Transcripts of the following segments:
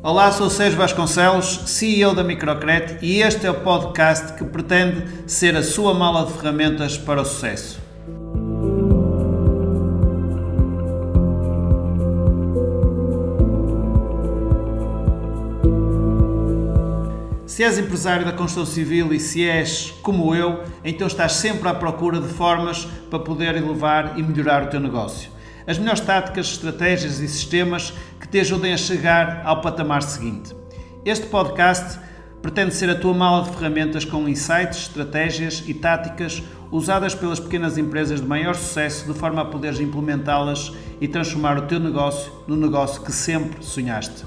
Olá, sou Sérgio Vasconcelos, CEO da Microcred e este é o podcast que pretende ser a sua mala de ferramentas para o sucesso. Se és empresário da construção civil e se és como eu, então estás sempre à procura de formas para poder elevar e melhorar o teu negócio. As melhores táticas, estratégias e sistemas que te ajudem a chegar ao patamar seguinte. Este podcast pretende ser a tua mala de ferramentas com insights, estratégias e táticas usadas pelas pequenas empresas de maior sucesso de forma a poderes implementá-las e transformar o teu negócio no negócio que sempre sonhaste.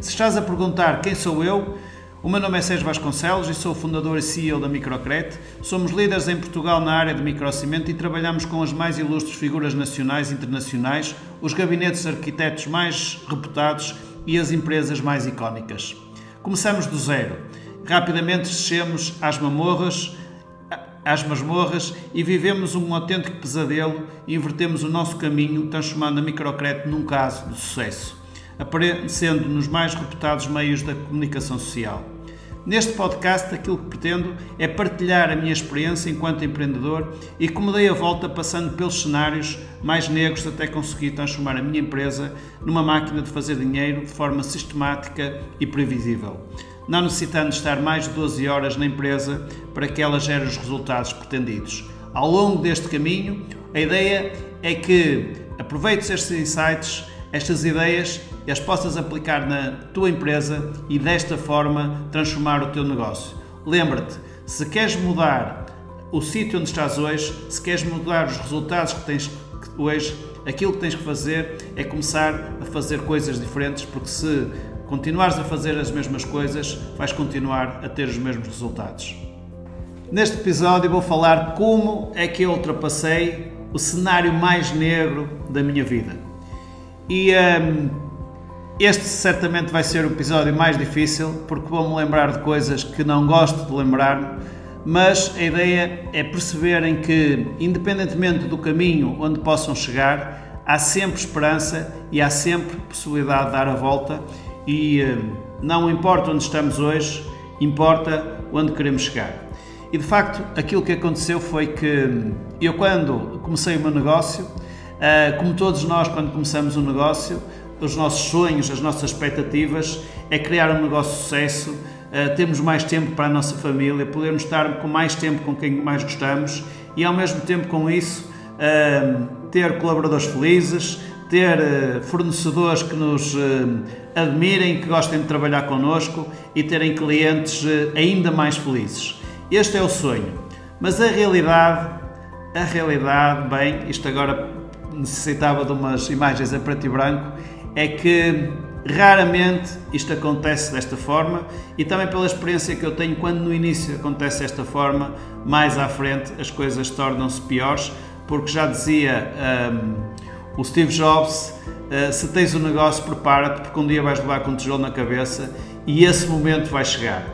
Se estás a perguntar quem sou eu, o meu nome é Sérgio Vasconcelos e sou fundador e CEO da Microcret. Somos líderes em Portugal na área de microcimento e trabalhamos com as mais ilustres figuras nacionais e internacionais, os gabinetes de arquitetos mais reputados e as empresas mais icónicas. Começamos do zero. Rapidamente descemos às mamorras, às masmorras e vivemos um autêntico pesadelo e invertemos o nosso caminho, transformando a Microcret num caso de sucesso aparecendo nos mais reputados meios da comunicação social. Neste podcast, aquilo que pretendo é partilhar a minha experiência enquanto empreendedor e como dei a volta passando pelos cenários mais negros até conseguir transformar a minha empresa numa máquina de fazer dinheiro de forma sistemática e previsível, não necessitando estar mais de 12 horas na empresa para que ela gere os resultados pretendidos. Ao longo deste caminho, a ideia é que aproveites estes insights estas ideias e as possas aplicar na tua empresa e desta forma transformar o teu negócio. Lembra-te, se queres mudar o sítio onde estás hoje, se queres mudar os resultados que tens hoje, aquilo que tens que fazer é começar a fazer coisas diferentes, porque se continuares a fazer as mesmas coisas, vais continuar a ter os mesmos resultados. Neste episódio vou falar como é que eu ultrapassei o cenário mais negro da minha vida. E um, este certamente vai ser o episódio mais difícil, porque vou-me lembrar de coisas que não gosto de lembrar, mas a ideia é perceberem que, independentemente do caminho onde possam chegar, há sempre esperança e há sempre possibilidade de dar a volta, e um, não importa onde estamos hoje, importa onde queremos chegar. E de facto, aquilo que aconteceu foi que hum, eu, quando comecei o meu negócio, como todos nós, quando começamos um negócio, os nossos sonhos, as nossas expectativas é criar um negócio de sucesso, uh, termos mais tempo para a nossa família, podermos estar com mais tempo com quem mais gostamos e, ao mesmo tempo, com isso, uh, ter colaboradores felizes, ter fornecedores que nos admirem, que gostem de trabalhar connosco e terem clientes ainda mais felizes. Este é o sonho. Mas a realidade, a realidade, bem, isto agora necessitava de umas imagens a preto e branco, é que raramente isto acontece desta forma e também pela experiência que eu tenho quando no início acontece desta forma, mais à frente as coisas tornam-se piores, porque já dizia um, o Steve Jobs, uh, se tens um negócio prepara-te porque um dia vais levar com um tijolo na cabeça e esse momento vai chegar.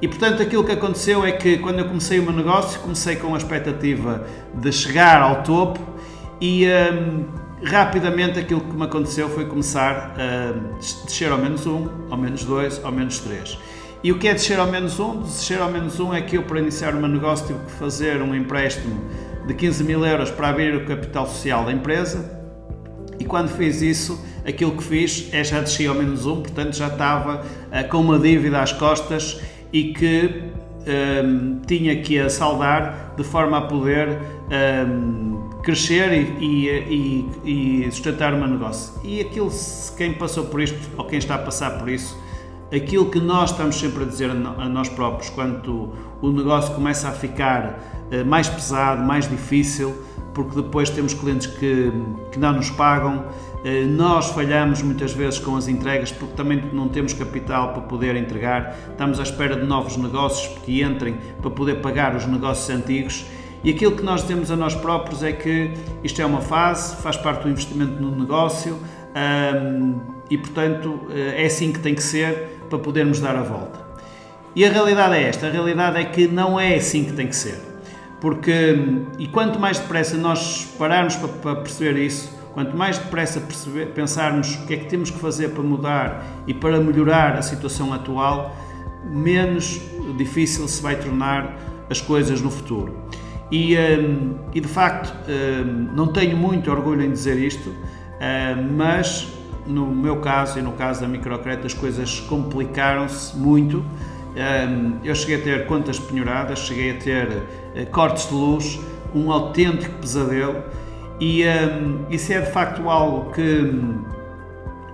E portanto aquilo que aconteceu é que quando eu comecei o meu negócio, comecei com a expectativa de chegar ao topo e um, rapidamente aquilo que me aconteceu foi começar a descer ao menos um, ao menos dois, ao menos três. E o que é descer ao menos um? Descer ao menos um é que eu, para iniciar o meu negócio, tive que fazer um empréstimo de 15 mil euros para abrir o capital social da empresa. E quando fiz isso, aquilo que fiz é já desci ao menos um, portanto já estava uh, com uma dívida às costas e que um, tinha que a saldar de forma a poder um, crescer e, e, e, sustentar o meu negócio. E aquilo, quem passou por isto ou quem está a passar por isso, aquilo que nós estamos sempre a dizer a nós próprios quando o negócio começa a ficar uh, mais pesado, mais difícil, porque depois temos clientes que, que não nos pagam, eh, nós falhamos muitas vezes com as entregas porque também não temos capital para poder entregar, estamos à espera de novos negócios que entrem para poder pagar os negócios antigos. E aquilo que nós temos a nós próprios é que isto é uma fase, faz parte do investimento no negócio e, portanto, eh, é assim que tem que ser para podermos dar a volta. E a realidade é esta: a realidade é que não é assim que tem que ser. Porque, e quanto mais depressa nós pararmos para, para perceber isso, Quanto mais depressa perceber, pensarmos o que é que temos que fazer para mudar e para melhorar a situação atual, menos difícil se vai tornar as coisas no futuro. E, um, e de facto, um, não tenho muito orgulho em dizer isto, um, mas no meu caso e no caso da microcrédito as coisas complicaram-se muito. Eu cheguei a ter contas penhoradas, cheguei a ter eh, cortes de luz, um autêntico pesadelo e isso é de facto algo que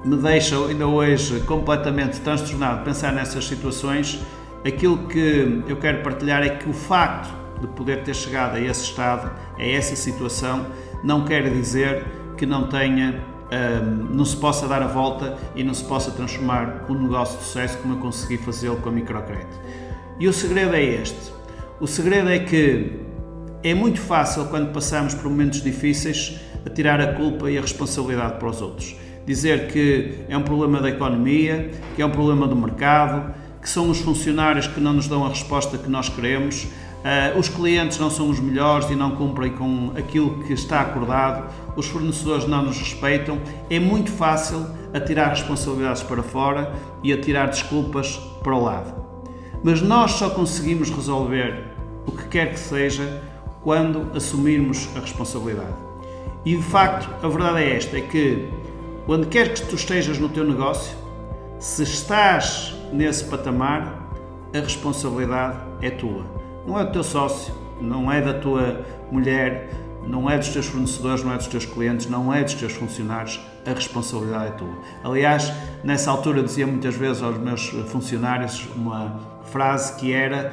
me deixa ainda hoje completamente transtornado pensar nessas situações. Aquilo que eu quero partilhar é que o facto de poder ter chegado a esse estado, a essa situação, não quer dizer que não tenha, um, não se possa dar a volta e não se possa transformar um negócio de sucesso como eu consegui fazê-lo com a microcrédito. E o segredo é este. O segredo é que é muito fácil quando passamos por momentos difíceis tirar a culpa e a responsabilidade para os outros. Dizer que é um problema da economia, que é um problema do mercado, que são os funcionários que não nos dão a resposta que nós queremos, uh, os clientes não são os melhores e não cumprem com aquilo que está acordado, os fornecedores não nos respeitam. É muito fácil atirar responsabilidades para fora e atirar desculpas para o lado. Mas nós só conseguimos resolver o que quer que seja quando assumirmos a responsabilidade. E de facto, a verdade é esta: é que, onde quer que tu estejas no teu negócio, se estás nesse patamar, a responsabilidade é tua. Não é do teu sócio, não é da tua mulher, não é dos teus fornecedores, não é dos teus clientes, não é dos teus funcionários, a responsabilidade é tua. Aliás, nessa altura dizia muitas vezes aos meus funcionários uma frase que era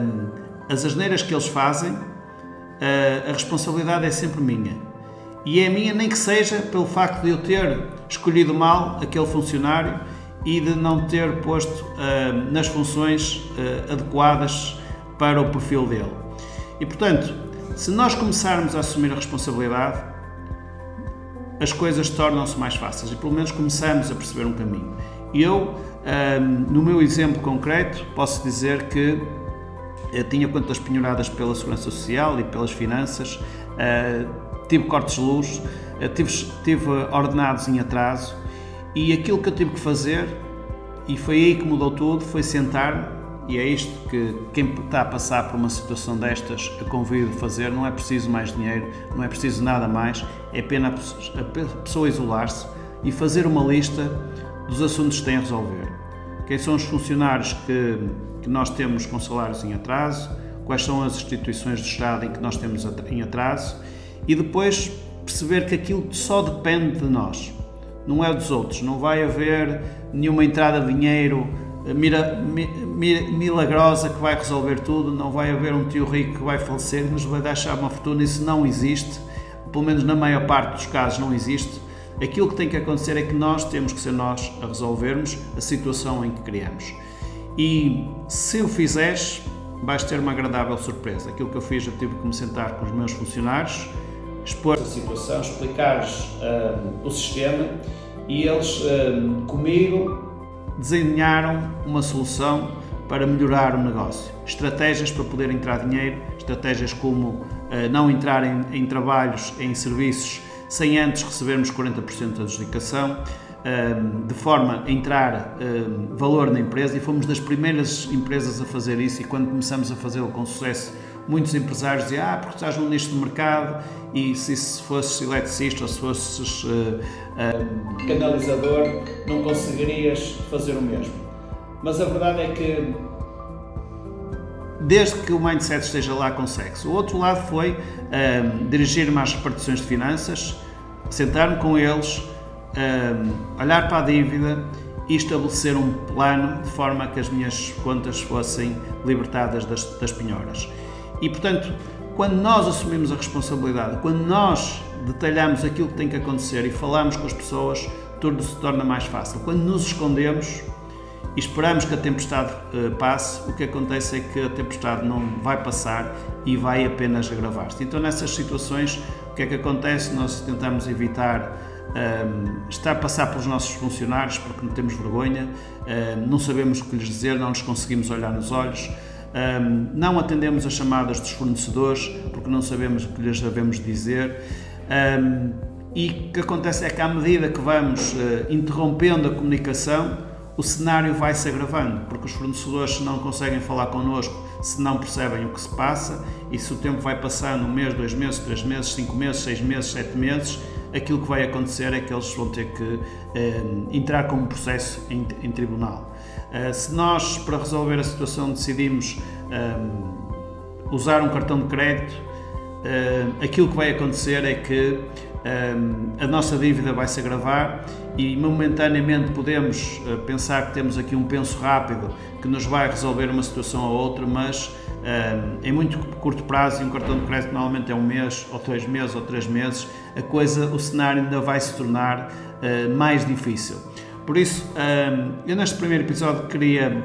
um, as asneiras que eles fazem, uh, a responsabilidade é sempre minha. E é minha nem que seja pelo facto de eu ter escolhido mal aquele funcionário e de não ter posto uh, nas funções uh, adequadas para o perfil dele. E portanto, se nós começarmos a assumir a responsabilidade, as coisas tornam-se mais fáceis e pelo menos começamos a perceber um caminho. Eu, no meu exemplo concreto, posso dizer que tinha contas penhoradas pela Segurança Social e pelas finanças, tive cortes de luz, tive, tive ordenados em atraso e aquilo que eu tive que fazer, e foi aí que mudou tudo, foi sentar e é isto que quem está a passar por uma situação destas convido a fazer. Não é preciso mais dinheiro, não é preciso nada mais, é apenas a pessoa isolar-se e fazer uma lista dos assuntos que tem a resolver. Quem são os funcionários que, que nós temos com salários em atraso, quais são as instituições do Estado em que nós temos em atraso e depois perceber que aquilo só depende de nós não é dos outros. Não vai haver nenhuma entrada de dinheiro mira, milagrosa que vai resolver tudo, não vai haver um tio rico que vai falecer, nos vai deixar uma fortuna. Isso não existe, pelo menos na maior parte dos casos não existe. Aquilo que tem que acontecer é que nós temos que ser nós a resolvermos a situação em que criamos. E se o fizeres, vais ter uma agradável surpresa. Aquilo que eu fiz, eu tive que me sentar com os meus funcionários expor a situação, explicar-lhes uh, o sistema e eles, uh, comigo, desenharam uma solução para melhorar o negócio. Estratégias para poder entrar dinheiro, estratégias como uh, não entrar em, em, trabalhos, em serviços, sem antes recebermos 40% da adjudicação, de forma a entrar valor na empresa e fomos das primeiras empresas a fazer isso e quando começamos a fazê-lo com sucesso muitos empresários diziam, ah, porque estás num nicho de mercado e se, se fosses eletricista ou se fosses uh, uh, canalizador, não conseguirias fazer o mesmo. Mas a verdade é que, desde que o mindset esteja lá, consegue-se. O outro lado foi uh, dirigir-me às repartições de finanças, sentar-me com eles, olhar para a dívida e estabelecer um plano de forma que as minhas contas fossem libertadas das, das penhoras. E, portanto, quando nós assumimos a responsabilidade, quando nós detalhamos aquilo que tem que acontecer e falamos com as pessoas, tudo se torna mais fácil. Quando nos escondemos e esperamos que a tempestade uh, passe, o que acontece é que a tempestade não vai passar e vai apenas agravar-se. Então, nessas situações, o que é que acontece? Nós tentamos evitar um, ehm, estar a passar pelos nossos funcionários porque não temos vergonha, uh, não sabemos o que lhes dizer, não nos conseguimos olhar nos olhos. Um, não atendemos as chamadas dos fornecedores porque não sabemos o que lhes devemos dizer. Um, e o que acontece é que à medida que vamos uh, interrompendo a comunicação, o cenário vai se agravando, porque os fornecedores não conseguem falar connosco se não percebem o que se passa e se o tempo vai passando um mês, dois meses, três meses, cinco meses, seis meses, sete meses, aquilo que vai acontecer é que eles vão ter que eh, entrar com um processo em, em tribunal. Uh, se nós, para resolver a situação, decidimos um, usar um cartão de crédito, uh, aquilo que vai acontecer é que a nossa dívida vai se agravar e momentaneamente podemos uh, pensar que temos aqui um penso rápido que nos vai resolver uma situação ou outra, mas em muito curto prazo, e um cartão de crédito normalmente é um mês, ou dois meses, ou três meses, a coisa, o cenário ainda vai se tornar uh, mais difícil. Por isso, eu neste primeiro episódio queria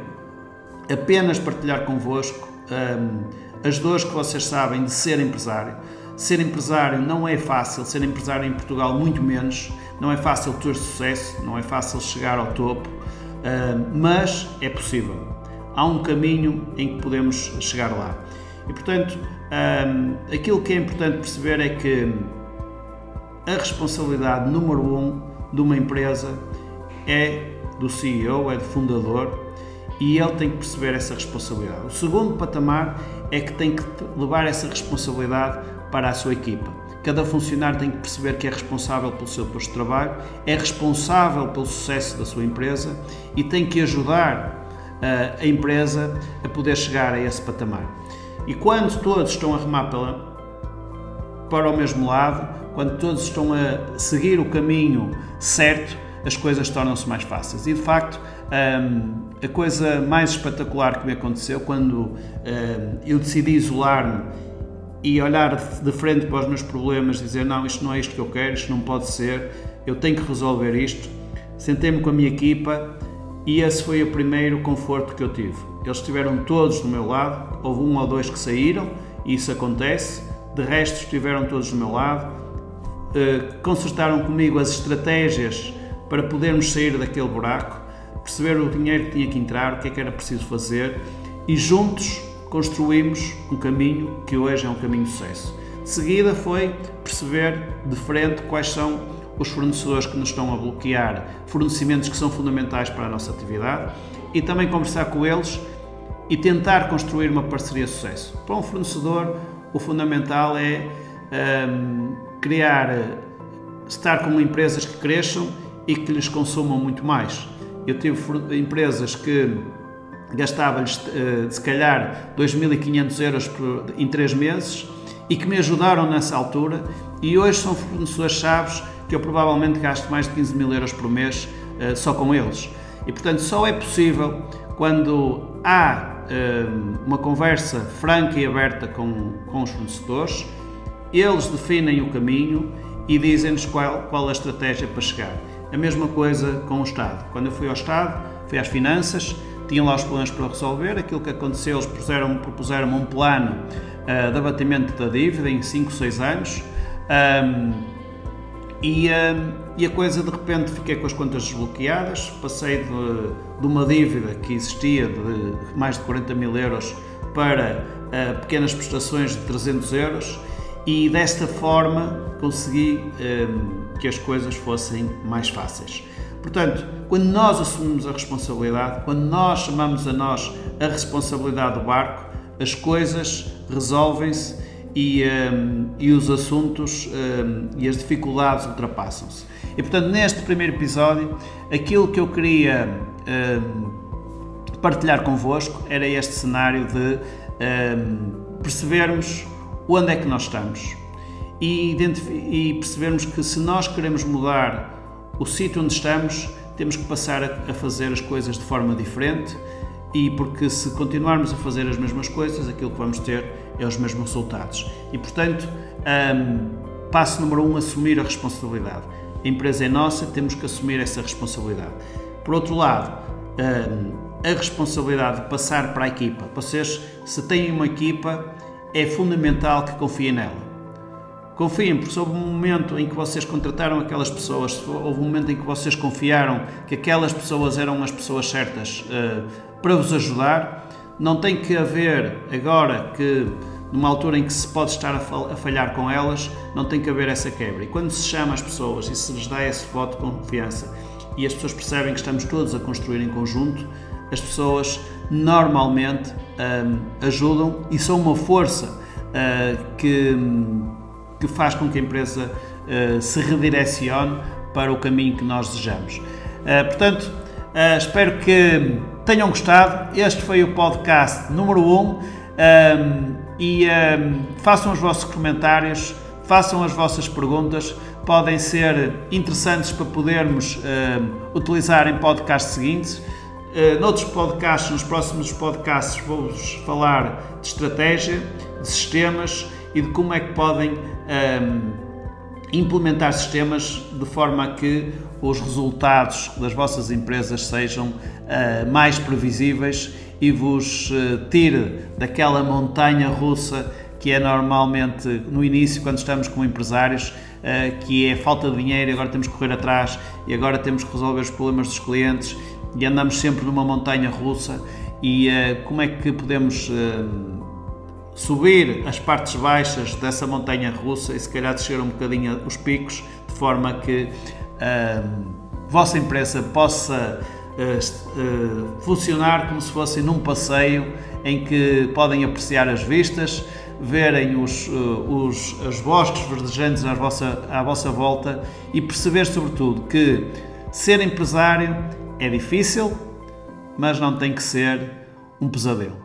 apenas partilhar convosco as dores que vocês sabem de ser empresário Ser empresário não é fácil, ser empresário em Portugal muito menos, não é fácil ter sucesso, não é fácil chegar ao topo, ah, mas é possível. Há um caminho em que podemos chegar lá. E portanto, ah, aquilo que é importante perceber é que a responsabilidade número um de uma empresa é do CEO, é do fundador, e ele tem que perceber essa responsabilidade. O segundo patamar é que tem que levar essa responsabilidade para a sua equipa. Cada funcionário tem que perceber que é responsável pelo seu posto de trabalho, é responsável pelo sucesso da sua empresa e tem que ajudar uh, a empresa a poder chegar a esse patamar. E quando todos estão a remar pela, para o mesmo lado, quando todos estão a seguir o caminho certo, as coisas tornam-se mais fáceis. E de facto, um, a coisa mais espetacular que me aconteceu quando um, eu decidi isolar-me e olhar de frente para os meus problemas, dizer não, isto não é isto que eu quero, isto não pode ser, eu tenho que resolver isto. Sentei-me com a minha equipa e esse foi o primeiro conforto que eu tive. Eles estiveram todos do meu lado, houve um ou dois que saíram, e isso acontece, de resto estiveram todos do meu lado, eh, consertaram comigo as estratégias para podermos sair daquele buraco, perceber o dinheiro que tinha que entrar, o que é que era preciso fazer e juntos construímos um caminho que hoje é um caminho de sucesso. De seguida foi perceber de frente quais são os fornecedores que nos estão a bloquear fornecimentos que são fundamentais para a nossa atividade e também conversar com eles e tentar construir uma parceria de sucesso. Para um fornecedor, o fundamental é um, criar, estar com empresas que cresçam e que lhes consumam muito mais. Eu tive empresas que gastava-lhes eh, se calhar 2.500 euros em 3 meses e que me ajudaram nessa altura e hoje são fornecedores chaves que eu provavelmente gasto mais de 15 mil euros por mês eh, só com eles. E portanto só é possível quando há eh, uma conversa franca e aberta com, com os fornecedores, eles definem o caminho e dizem-nos qual, qual a estratégia para chegar. A mesma coisa com o Estado. Quando eu fui ao Estado, fui às finanças, tinham lá os problemas para resolver. Aquilo que aconteceu, eles propuseram, propuseram um plano uh, de abatimento da dívida em 5, 6 anos. Um, e, um, e, a coisa de repente fiquei com as contas desbloqueadas, passei de, de uma dívida que existia de mais de 40 mil euros para uh, pequenas prestações de 300 euros e desta forma consegui um, que as coisas fossem mais fáceis. Portanto, quando nós assumimos a responsabilidade, quando nós chamamos a nós a responsabilidade do barco, as coisas resolvem-se e, um, e, os assuntos um, e as dificuldades ultrapassam-se. E portanto, neste primeiro episódio, aquilo que eu queria um, partilhar convosco era este cenário de hum, percebermos onde é que nós estamos e, e percebermos que se nós queremos mudar o sítio onde estamos, temos que passar a, fazer as coisas de forma diferente e porque se continuarmos a fazer as mesmas coisas, aquilo que vamos ter é os mesmos resultados. E portanto, um, passo número um, assumir a responsabilidade. A empresa é nossa, temos que assumir essa responsabilidade. Por outro lado, um, a responsabilidade de passar para a equipa. Vocês, se têm uma equipa, é fundamental que confiem nela. Confiem, porque houve um momento em que vocês contrataram aquelas pessoas, houve um momento em que vocês confiaram que aquelas pessoas eram as pessoas certas uh, para vos ajudar. Não tem que haver, agora que numa altura em que se pode estar a falhar com elas, não tem que haver essa quebra. E quando se chama as pessoas e se lhes dá esse voto de confiança e as pessoas percebem que estamos todos a construir em conjunto, as pessoas normalmente um, ajudam e são uma força uh, que, que faz com que a empresa uh, se redirecione para o caminho que nós desejamos. Uh, portanto, espero que tenham gostado. Este foi o podcast número 1 um, e um, façam os vossos comentários, façam as vossas perguntas podem ser interessantes para podermos uh, utilizar em podcasts seguintes. Uh, noutros podcasts, nos próximos podcasts, vou-vos falar de estratégia, de sistemas e de como é que podem um, implementar sistemas de forma a que os resultados das vossas empresas sejam uh, mais previsíveis e vos uh, tire daquela montanha russa que é normalmente no início, quando estamos como empresários, eh, que é falta de dinheiro, agora temos que correr atrás e agora temos que resolver os problemas dos clientes e andamos sempre numa montanha russa. E como é que podemos subir as partes baixas dessa montanha russa e se calhar descer um bocadinho os picos, de forma que a vossa empresa possa funcionar como se fosse num passeio em que podem apreciar as vistas, verem os, eh, os, os bosques verdejantes à vossa, à vossa volta e perceber, sobretudo, que ser empresário é difícil, mas não tem que ser um pesadelo.